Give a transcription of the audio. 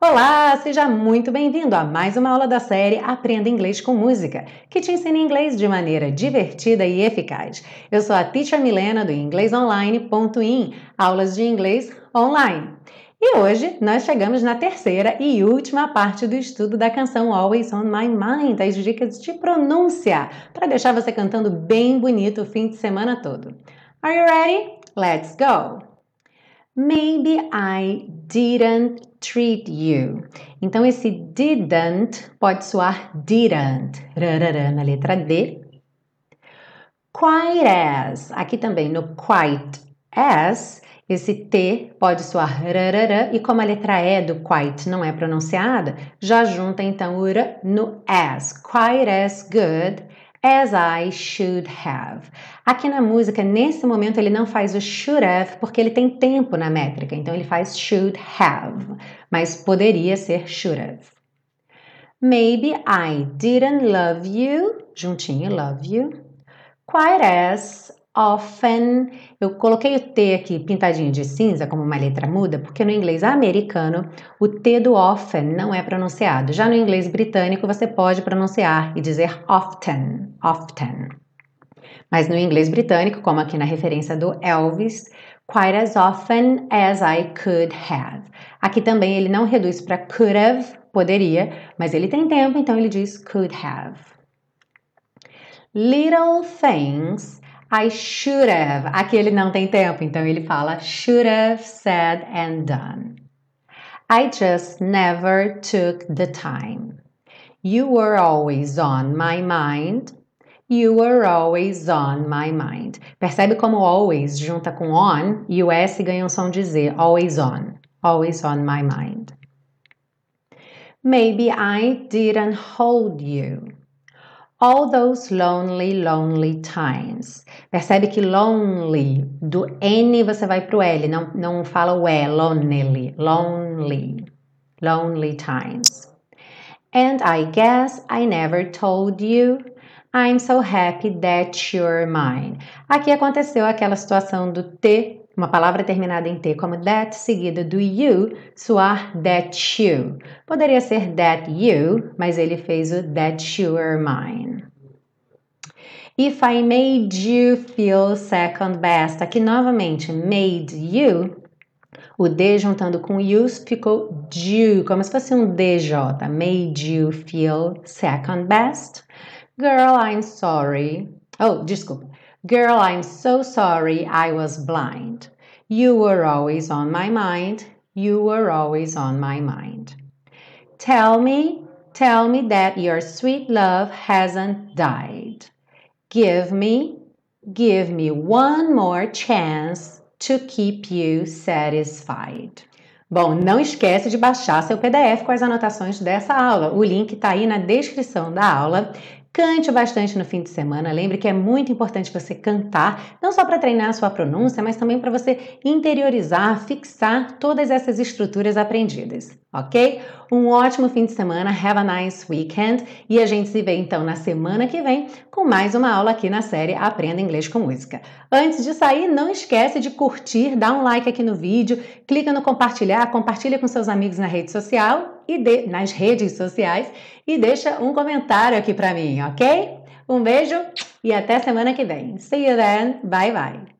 Olá, seja muito bem-vindo a mais uma aula da série Aprenda Inglês com Música, que te ensina inglês de maneira divertida e eficaz. Eu sou a Teacher Milena do inglesonline.in, aulas de inglês online. E hoje nós chegamos na terceira e última parte do estudo da canção Always on My Mind, as dicas de pronúncia, para deixar você cantando bem bonito o fim de semana todo. Are you ready? Let's go! Maybe I didn't treat you. Então, esse didn't pode soar didn't, rarara, na letra D. Quite as, aqui também no quite as, esse T pode soar rarara, e como a letra E do quite não é pronunciada, já junta então o R no as. Quite as good as I should have. Aqui na música, nesse momento, ele não faz o should have porque ele tem tempo na métrica, então ele faz should have, mas poderia ser should have. Maybe I didn't love you, juntinho, love you, quite as often. Eu coloquei o T aqui pintadinho de cinza como uma letra muda, porque no inglês americano o T do often não é pronunciado. Já no inglês britânico você pode pronunciar e dizer often, often. Mas no inglês britânico, como aqui na referência do Elvis, quite as often as I could have. Aqui também ele não reduz para could have, poderia, mas ele tem tempo, então ele diz could have. Little things I should have. Aqui ele não tem tempo, então ele fala should have said and done. I just never took the time. You were always on my mind. You were always on my mind. Percebe como always junta com on e o S ganha um som de Z. Always on. Always on my mind. Maybe I didn't hold you. All those lonely, lonely times. Percebe que lonely, do N você vai pro L, não, não fala o E, lonely, lonely, lonely times. And I guess I never told you. I'm so happy that you're mine. Aqui aconteceu aquela situação do T uma palavra terminada em T como that, seguida do you, soar that you. Poderia ser that you, mas ele fez o that you are mine. If I made you feel second best, aqui novamente, made you, o D juntando com you ficou do, como se fosse um DJ. Made you feel second best. Girl, I'm sorry. Oh, desculpa. Girl, I'm so sorry I was blind. You were always on my mind. You were always on my mind. Tell me, tell me that your sweet love hasn't died. Give me, give me one more chance to keep you satisfied. Bom, não esquece de baixar seu PDF com as anotações dessa aula. O link está aí na descrição da aula. Cante bastante no fim de semana. Lembre que é muito importante você cantar, não só para treinar a sua pronúncia, mas também para você interiorizar, fixar todas essas estruturas aprendidas, ok? Um ótimo fim de semana, have a nice weekend e a gente se vê então na semana que vem com mais uma aula aqui na série Aprenda Inglês com Música. Antes de sair, não esquece de curtir, dar um like aqui no vídeo, clica no compartilhar, compartilha com seus amigos na rede social e de, nas redes sociais e deixa um comentário aqui para mim, ok? Um beijo e até semana que vem. See you then. Bye bye.